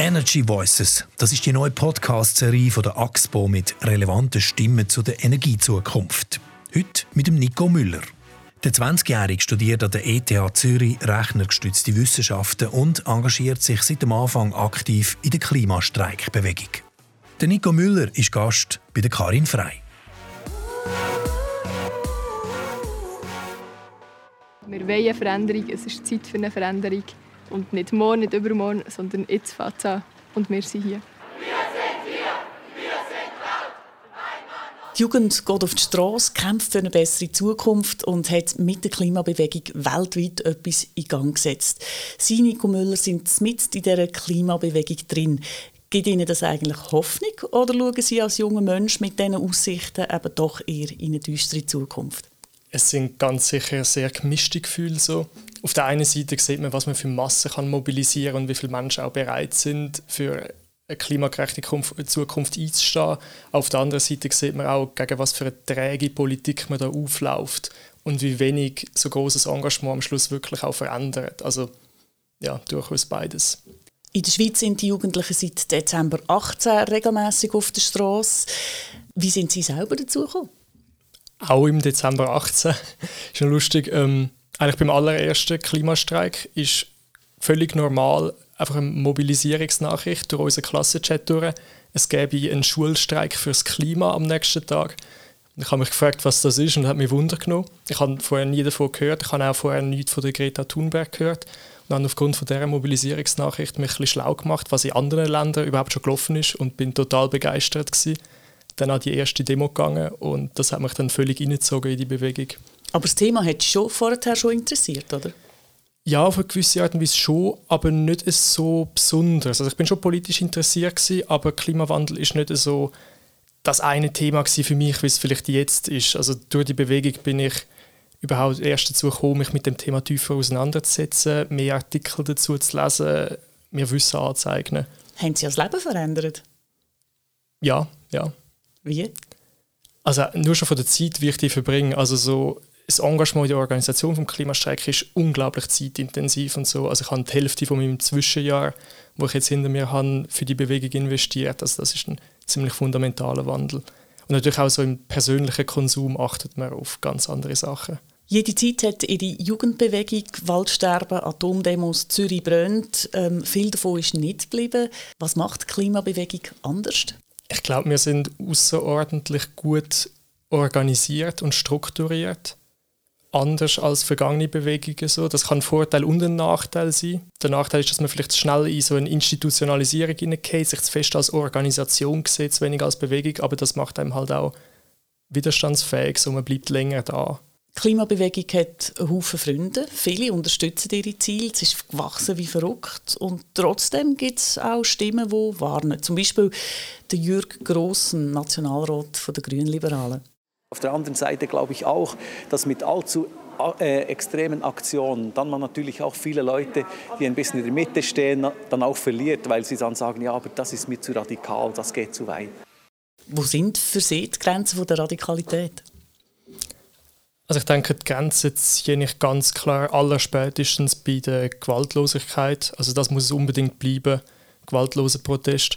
Energy Voices, das ist die neue Podcast-Serie von der AXPO mit relevanten Stimmen zu der Energiezukunft. Heute mit dem Nico Müller. Der 20-Jährige studiert an der ETH Zürich rechnergestützte Wissenschaften und engagiert sich seit dem Anfang aktiv in der Klimastreikbewegung. Der Nico Müller ist Gast bei der Karin Frei. Wir wollen eine Veränderung, es ist Zeit für eine Veränderung. Und nicht morgen, nicht übermorgen, sondern jetzt fängt es an. Und wir sind hier. Die Jugend geht auf die Straße, kämpft für eine bessere Zukunft und hat mit der Klimabewegung weltweit etwas in Gang gesetzt. Sie, Nico Müller, sind mit in dieser Klimabewegung drin. Gibt Ihnen das eigentlich Hoffnung oder schauen Sie als junger Mensch mit diesen Aussichten eben doch eher in eine düstere Zukunft? Es sind ganz sicher sehr gemischte Gefühle. So. Auf der einen Seite sieht man, was man für Massen kann mobilisieren und wie viele Menschen auch bereit sind, für eine klimagerechte Zukunft einzustehen. Auf der anderen Seite sieht man auch, gegen was für eine träge Politik man da aufläuft und wie wenig so großes Engagement am Schluss wirklich auch verändert. Also ja, durchaus beides. In der Schweiz sind die Jugendlichen seit Dezember 18 regelmäßig auf der Straße. Wie sind Sie selber dazu gekommen? Auch im Dezember 18. ist schon lustig. Ähm, eigentlich beim allerersten Klimastreik ist völlig normal einfach eine Mobilisierungsnachricht durch unseren Klassenchat durch. Es gäbe einen Schulstreik fürs Klima am nächsten Tag. Ich habe mich gefragt, was das ist und hat mich Wunder genommen. Ich habe vorher nie davon gehört. Ich habe auch vorher nichts von der Greta Thunberg gehört. Und habe aufgrund von dieser Mobilisierungsnachricht mich ein bisschen schlau gemacht, was in anderen Ländern überhaupt schon gelaufen ist und bin total begeistert gewesen. Dann an die erste Demo gegangen und das hat mich dann völlig reingezogen in die Bewegung. Aber das Thema hat dich schon vorher schon interessiert, oder? Ja, auf eine gewisse Art und Weise schon, aber nicht so besonders. Also ich bin schon politisch interessiert gewesen, aber Klimawandel ist nicht so das eine Thema für mich, wie es vielleicht jetzt ist. Also durch die Bewegung bin ich überhaupt erst dazu gekommen, mich mit dem Thema tiefer auseinanderzusetzen, mehr Artikel dazu zu lesen, mir Wissen anzueignen. Haben Sie das Leben verändert? Ja, ja. Wie? Also nur schon von der Zeit, wie ich die verbringe. Also so das Engagement in der Organisation vom Klimastreik ist unglaublich zeitintensiv und so. Also ich habe die Hälfte von meinem Zwischenjahr, wo ich jetzt hinter mir habe, für die Bewegung investiert. Also das ist ein ziemlich fundamentaler Wandel. Und natürlich auch so im persönlichen Konsum achtet man auf ganz andere Sachen. Jede Zeit hat ihre Jugendbewegung, Waldsterben, Atomdemos, Zürich brennt. Ähm, viel davon ist nicht geblieben. Was macht die Klimabewegung anders? Ich glaube, wir sind außerordentlich gut organisiert und strukturiert anders als vergangene Bewegungen. So. Das kann ein Vorteil und ein Nachteil sein. Der Nachteil ist, dass man vielleicht schnell in so eine Institutionalisierung hineingeht, sich zu fest als Organisation sieht, zu wenig als Bewegung, aber das macht einem halt auch widerstandsfähig, so man bleibt länger da. Die Klimabewegung hat einen Haufen Freunde, viele unterstützen ihre Ziele, es ist gewachsen wie verrückt und trotzdem gibt es auch Stimmen, die warnen. Zum Beispiel der Jürg Grossen, Nationalrat der Grünen Liberalen. Auf der anderen Seite glaube ich auch, dass mit allzu äh, extremen Aktionen dann man natürlich auch viele Leute, die ein bisschen in der Mitte stehen, dann auch verliert, weil sie dann sagen, ja, aber das ist mir zu radikal, das geht zu weit. Wo sind für Sie die Grenzen der Radikalität? Also ich denke, die Grenze ziehen ich ganz klar allerspätestens bei der Gewaltlosigkeit. Also das muss unbedingt bleiben, gewaltloser Protest.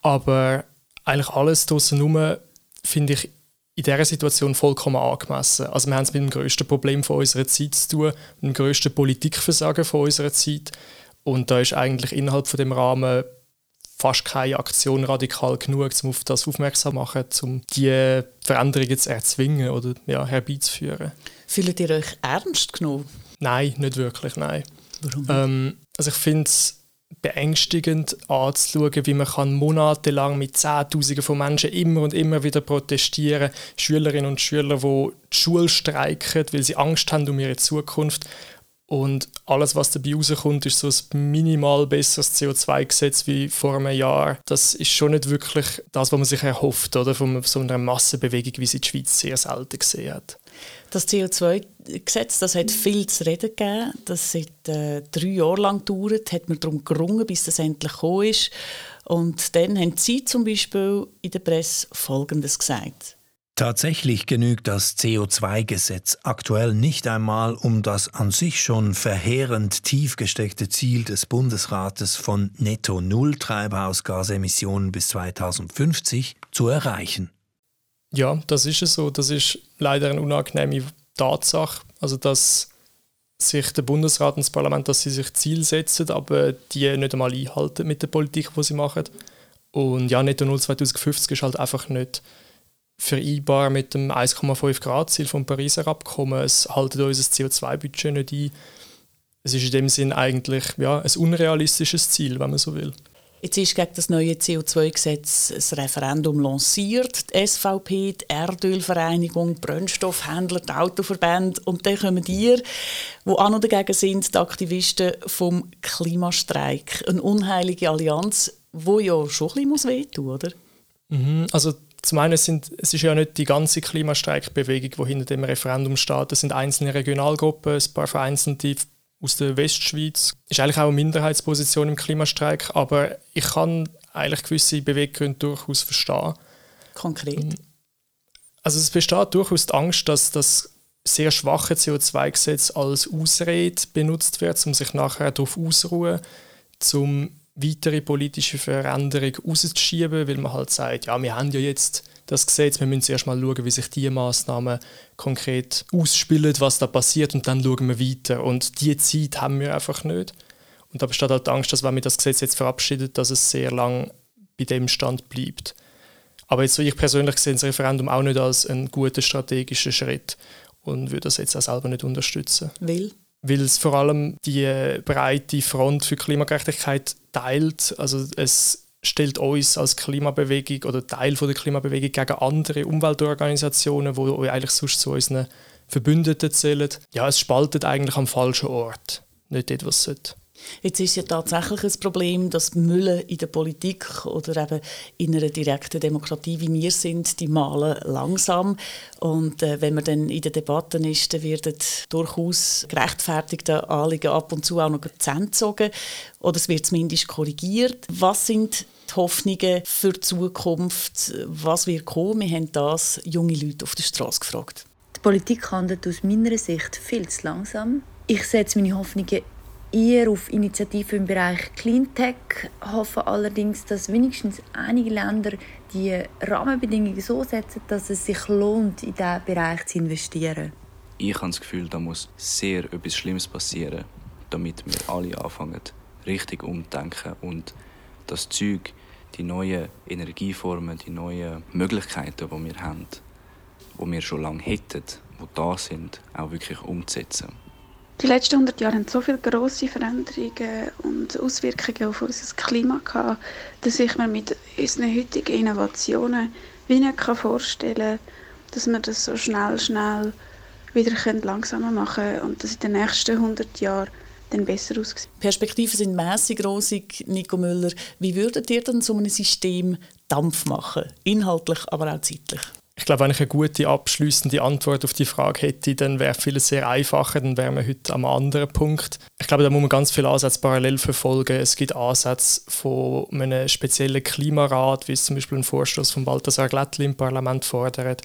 Aber eigentlich alles draussen finde ich in dieser Situation vollkommen angemessen. Also wir haben es mit dem grössten Problem von unserer Zeit zu tun, mit dem grössten Politikversagen von unserer Zeit. Und da ist eigentlich innerhalb von dem Rahmen fast keine Aktion radikal genug, um auf das aufmerksam zu machen, um die Veränderungen zu erzwingen oder ja, herbeizuführen. Fühlt ihr euch ernst genommen? Nein, nicht wirklich, nein. Warum? Ähm, also ich finde es beängstigend anzuschauen, wie man kann monatelang mit Zehntausenden von Menschen immer und immer wieder protestieren Schülerinnen und Schüler, die die Schule streiken, weil sie Angst haben um ihre Zukunft. Und alles, was dabei rauskommt, ist so ein minimal besseres CO2-Gesetz wie vor einem Jahr. Das ist schon nicht wirklich das, was man sich erhofft, oder? Von so einer Massenbewegung, wie sie die Schweiz sehr selten gesehen hat. Das CO2-Gesetz, das hat viel zu reden gegeben. Das hat äh, drei Jahre lang gedauert, hat man darum gerungen, bis das endlich gekommen ist. Und dann haben Sie zum Beispiel in der Presse Folgendes gesagt. Tatsächlich genügt das CO2-Gesetz aktuell nicht einmal, um das an sich schon verheerend tief gesteckte Ziel des Bundesrates von netto Null Treibhausgasemissionen bis 2050 zu erreichen. Ja, das ist es so. Das ist leider eine unangenehme Tatsache. Also, dass sich der Bundesrat und das Parlament, dass sie sich Ziele setzen, aber die nicht einmal einhalten mit der Politik, die sie machen. Und ja, netto Null 2050 ist halt einfach nicht vereinbar mit dem 1,5 Grad Ziel vom Pariser Abkommen. Es haltet unser CO2-Budget nicht ein. Es ist in dem Sinn eigentlich ja, ein unrealistisches Ziel, wenn man so will. Jetzt ist gegen das neue CO2-Gesetz ein Referendum lanciert. Die SVP, die Erdölvereinigung, die Brennstoffhändler, die Autoverbände und dann kommen die, die auch noch dagegen sind, die Aktivisten vom Klimastreik. Eine unheilige Allianz, die ja schon ein bisschen wehtun muss, oder? Mhm, also zum einen sind, es ist ja nicht die ganze Klimastreikbewegung, die hinter dem Referendum steht. Es sind einzelne Regionalgruppen, ein paar vereinzelte aus der Westschweiz. Ist eigentlich auch eine Minderheitsposition im Klimastreik, aber ich kann eigentlich gewisse Beweggründe durchaus verstehen. Konkret? Mhm. Also es besteht durchaus die Angst, dass das sehr schwache CO2-Gesetz als Ausrede benutzt wird, um sich nachher darauf auszuruhen, um weitere politische Veränderungen rauszuschieben, weil man halt sagt, ja, wir haben ja jetzt das Gesetz, wir müssen zuerst mal schauen, wie sich diese Maßnahmen konkret ausspielen, was da passiert und dann schauen wir weiter. Und diese Zeit haben wir einfach nicht. Und da besteht halt die Angst, dass wenn wir das Gesetz jetzt verabschiedet, dass es sehr lang bei dem Stand bleibt. Aber jetzt, ich persönlich sehe das Referendum auch nicht als einen guten strategischen Schritt und würde das jetzt auch selber nicht unterstützen. Will? Weil es vor allem die breite Front für Klimagerechtigkeit teilt. Also es stellt uns als Klimabewegung oder Teil von der Klimabewegung gegen andere Umweltorganisationen, die eigentlich sonst zu unseren Verbündeten zählen. Ja, es spaltet eigentlich am falschen Ort, nicht dort, was es sollte. Jetzt ist ja tatsächlich ein Problem, dass Mülle in der Politik oder eben in einer direkten Demokratie, wie wir sind, die malen langsam. Und äh, wenn man dann in den Debatten ist, dann werden durchaus gerechtfertigte Anliegen ab und zu auch noch gezogen oder es wird zumindest korrigiert. Was sind die Hoffnungen für die Zukunft? Was wird kommen? Wir haben das junge Leute auf der Straße gefragt. Die Politik handelt aus meiner Sicht viel zu langsam. Ich setze meine Hoffnungen eher auf Initiativen im Bereich Cleantech, hoffe allerdings, dass wenigstens einige Länder die Rahmenbedingungen so setzen, dass es sich lohnt, in diesen Bereich zu investieren. Ich habe das Gefühl, da muss sehr etwas Schlimmes passieren, damit wir alle anfangen, richtig umzudenken und das Zeug, die neuen Energieformen, die neuen Möglichkeiten, die wir haben, die wir schon lange hätten, die da sind, auch wirklich umzusetzen. Die letzten 100 Jahre haben so viele grosse Veränderungen und Auswirkungen auf unser Klima gehabt, dass ich mir mit unseren heutigen Innovationen wie nicht vorstellen kann, dass wir das so schnell, schnell wieder langsamer machen können und dass in den nächsten 100 Jahren dann besser aussieht. Perspektiven sind mäßig rosig, Nico Müller. Wie würdet ihr denn so ein System Dampf machen? Inhaltlich, aber auch zeitlich? Ich glaube, wenn ich eine gute abschließende Antwort auf die Frage hätte, dann wäre vieles sehr einfacher, dann wären wir heute am anderen Punkt. Ich glaube, da muss man ganz viele Ansätze parallel verfolgen. Es gibt Ansätze von einem speziellen Klimarat, wie es zum Beispiel ein Vorstoß von Balthasar Glättli im Parlament fordert.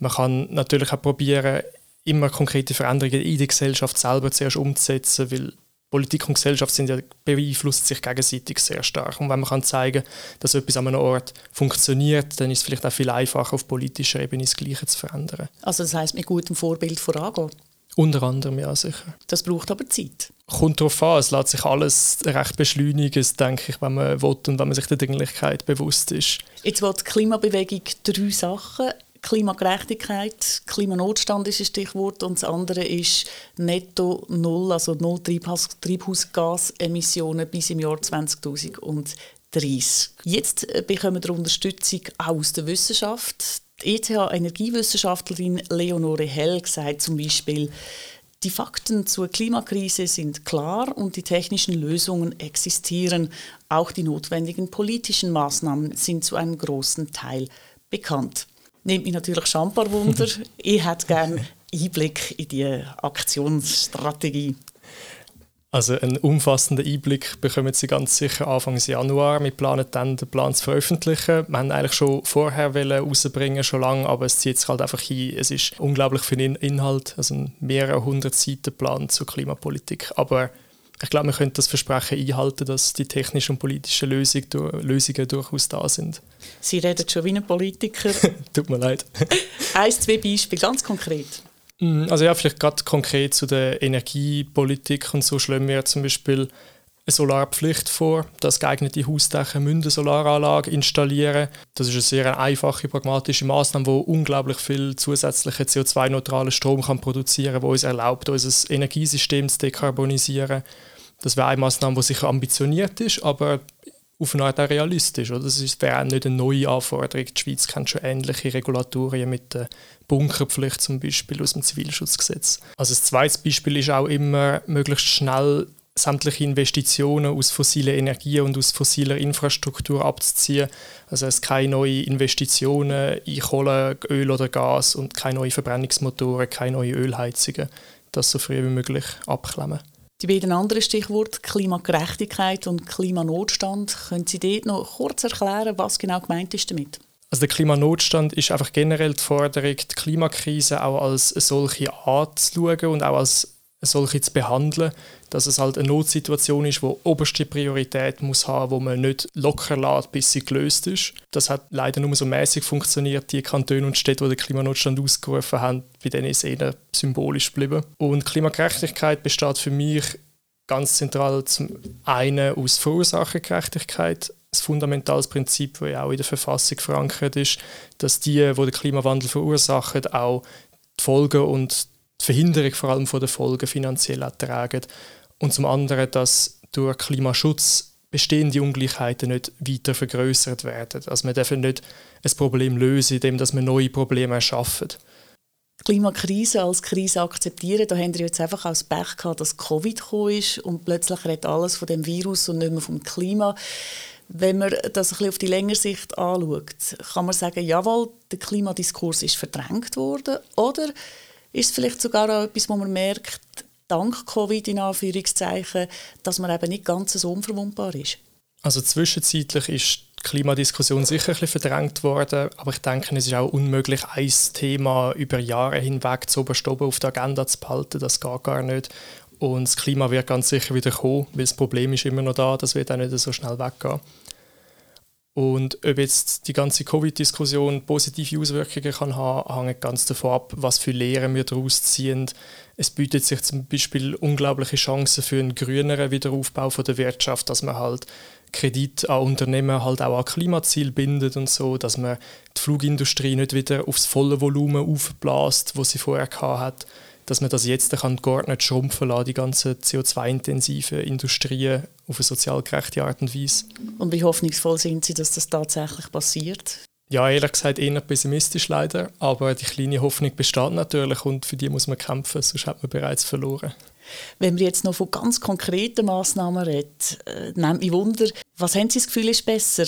Man kann natürlich auch probieren, immer konkrete Veränderungen in der Gesellschaft selber zuerst umzusetzen, weil Politik und Gesellschaft sind ja, beeinflussen sich gegenseitig sehr stark. Und wenn man kann zeigen kann, dass etwas an einem Ort funktioniert, dann ist es vielleicht auch viel einfacher, auf politischer Ebene das Gleiche zu verändern. Also das heißt mit gutem Vorbild vorangehen? Unter anderem, ja, sicher. Das braucht aber Zeit. Kommt darauf an, es lässt sich alles recht beschleunigen, denke ich, wenn man will und wenn man sich der Dringlichkeit bewusst ist. Jetzt will die Klimabewegung drei Sachen Klimagerechtigkeit, Klimanotstand ist ein Stichwort und das andere ist Netto Null, also Null Treibhausgasemissionen bis im Jahr 2030. Jetzt äh, bekommen wir Unterstützung auch aus der Wissenschaft. Die ETH-Energiewissenschaftlerin Leonore Hell sagt zum Beispiel, die Fakten zur Klimakrise sind klar und die technischen Lösungen existieren. Auch die notwendigen politischen Maßnahmen sind zu einem großen Teil bekannt nimmt mich natürlich schon ein paar Wunder. ich hätte gerne Einblick in die Aktionsstrategie. Also einen umfassenden Einblick bekommen Sie ganz sicher Anfang Januar. Wir planen dann den Plan zu veröffentlichen. Wir haben eigentlich schon vorher rausbringen, schon lange, aber es zieht sich halt einfach hin. Es ist unglaublich viel Inhalt, also ein mehrere hundert Seiten Plan zur Klimapolitik. Aber ich glaube, wir können das Versprechen einhalten, dass die technischen und politischen Lösung, Lösungen durchaus da sind. Sie reden schon wie ein Politiker. Tut mir leid. Ein, zwei Beispiele, ganz konkret. Mm, also ja, vielleicht gerade konkret zu der Energiepolitik und so schlagen wir zum Beispiel eine Solarpflicht vor, dass geeignete Hausdächer eine Solaranlage installieren Das ist eine sehr einfache, pragmatische Maßnahme, die unglaublich viel zusätzlichen CO2-neutralen Strom kann produzieren kann, die uns erlaubt, unser Energiesystem zu dekarbonisieren. Das wäre eine Maßnahme, die sicher ambitioniert ist, aber auf eine Art auch realistisch. Oder? Das wäre nicht eine neue Anforderung. Die Schweiz kennt schon ähnliche Regulatorien mit der Bunkerpflicht zum Beispiel aus dem Zivilschutzgesetz. Also das zweite Beispiel ist auch immer, möglichst schnell sämtliche Investitionen aus fossiler Energie und aus fossiler Infrastruktur abzuziehen. Also es keine neuen Investitionen in Kohle, Öl oder Gas und keine neuen Verbrennungsmotoren, keine neuen Ölheizungen. Das so früh wie möglich abklemmen. Die beiden anderen Stichworte Klimagerechtigkeit und Klimanotstand, können Sie dort noch kurz erklären, was genau gemeint ist damit? Also der Klimanotstand ist einfach generell die Forderung, die Klimakrise auch als solche anzuschauen und auch als solche zu behandeln, dass es halt eine Notsituation ist, die oberste Priorität muss haben, wo man nicht locker lässt, bis sie gelöst ist. Das hat leider nur so mäßig funktioniert. Die Kantone und Städte, die den Klimanotstand ausgerufen haben, bei denen ist eher symbolisch geblieben. Und Klimagerechtigkeit besteht für mich ganz zentral zum einen aus Verursachergerechtigkeit, ein fundamentales Prinzip, das ja auch in der Verfassung verankert ist, dass die, die den Klimawandel verursachen, auch die Folgen und die Verhinderung vor allem von den Folgen finanziell ertragen. Und zum anderen, dass durch Klimaschutz bestehende Ungleichheiten nicht weiter vergrößert werden. Also wir dürfen nicht ein Problem lösen, indem wir neue Probleme erschaffen. Klimakrise als Krise akzeptieren, da haben wir jetzt einfach als Pech gehabt, dass Covid gekommen ist und plötzlich redet alles von dem Virus und nicht mehr vom Klima. Wenn man das ein bisschen auf die längere Sicht anschaut, kann man sagen, jawohl, der Klimadiskurs ist verdrängt worden oder ist es vielleicht sogar auch etwas, wo man merkt, dank Covid in Anführungszeichen, dass man eben nicht ganz so unverwundbar ist? Also zwischenzeitlich ist die Klimadiskussion sicher ein bisschen verdrängt worden, aber ich denke, es ist auch unmöglich, ein Thema über Jahre hinweg zu oben auf der Agenda zu behalten. Das geht gar nicht. Und das Klima wird ganz sicher wieder kommen, weil das Problem ist immer noch da, das wird auch nicht so schnell weggehen. Und ob jetzt die ganze Covid-Diskussion positive Auswirkungen kann haben, hängt ganz davon ab, was für Lehren wir daraus ziehen. Es bietet sich zum Beispiel unglaubliche Chancen für einen grüneren Wiederaufbau von der Wirtschaft, dass man halt Kredit an Unternehmen halt auch an Klimaziel bindet und so, dass man die Flugindustrie nicht wieder aufs volle Volumen aufbläst, wo sie vorher hat dass man das jetzt kann gar nicht schrumpfen lassen, die ganze CO2-intensive Industrie auf eine sozial gerechte Art und Weise. Und wie hoffnungsvoll sind Sie, dass das tatsächlich passiert? Ja, ehrlich gesagt eher pessimistisch leider, aber die kleine Hoffnung besteht natürlich und für die muss man kämpfen, sonst hat man bereits verloren. Wenn wir jetzt noch von ganz konkreten Massnahmen reden, äh, nimmt mich Wunder, was haben Sie das Gefühl ist besser?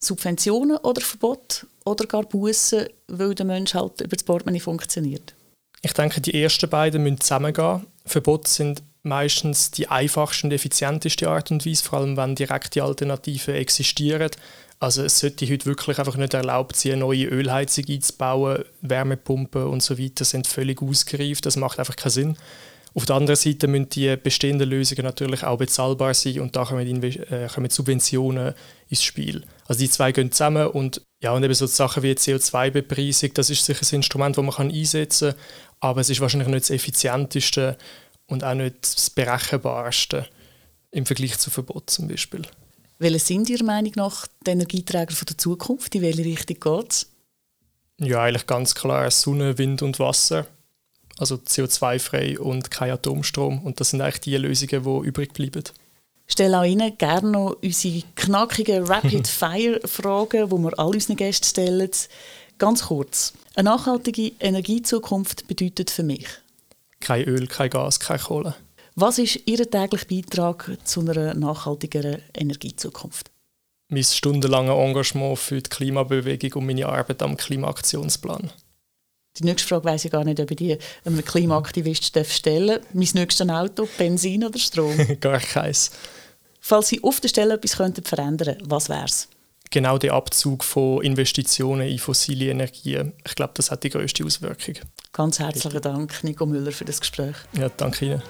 Subventionen oder Verbot oder gar Bussen, weil der Mensch halt über das Portemonnaie funktioniert? Ich denke, die ersten beiden müssen zusammengehen. Verbote sind meistens die einfachste und effizienteste Art und Weise, vor allem wenn direkte Alternativen existieren. Also es sollte heute wirklich einfach nicht erlaubt sein, eine neue Ölheizung einzubauen, Wärmepumpen und so weiter sind völlig ausgereift, das macht einfach keinen Sinn. Auf der anderen Seite müssen die bestehenden Lösungen natürlich auch bezahlbar sein und da kommen, äh, kommen Subventionen ins Spiel. Also die zwei gehen zusammen und ja, und eben so Sachen wie CO2-Bepreisung, das ist sicher ein Instrument, das man kann einsetzen kann, aber es ist wahrscheinlich nicht das effizienteste und auch nicht das berechenbarste im Vergleich zu Verbot zum Beispiel. Welche sind Ihrer Meinung nach die Energieträger der Zukunft? In welche Richtung geht es? Ja, eigentlich ganz klar Sonne, Wind und Wasser. Also CO2-frei und kein Atomstrom. Und das sind eigentlich die Lösungen, die übrig bleiben. Ich stelle auch Ihnen gerne noch unsere knackigen Rapid-Fire-Fragen, die wir all unseren Gästen stellen. Ganz kurz. Eine nachhaltige Energiezukunft bedeutet für mich? Kein Öl, kein Gas, keine Kohle. Was ist Ihr täglicher Beitrag zu einer nachhaltigeren Energiezukunft? Mein stundenlanges Engagement für die Klimabewegung und meine Arbeit am Klimaaktionsplan. Die nächste Frage weiss ich gar nicht, ob ich die einem Klimaaktivist stellen darf. Mein nächstes Auto, Benzin oder Strom? gar keins. Falls Sie auf der Stelle etwas könnten verändern könnten, was wäre es? Genau der Abzug von Investitionen in fossile Energien. Ich glaube, das hat die größte Auswirkung. Ganz herzlichen Dank, Nico Müller, für das Gespräch. Ja, danke Ihnen.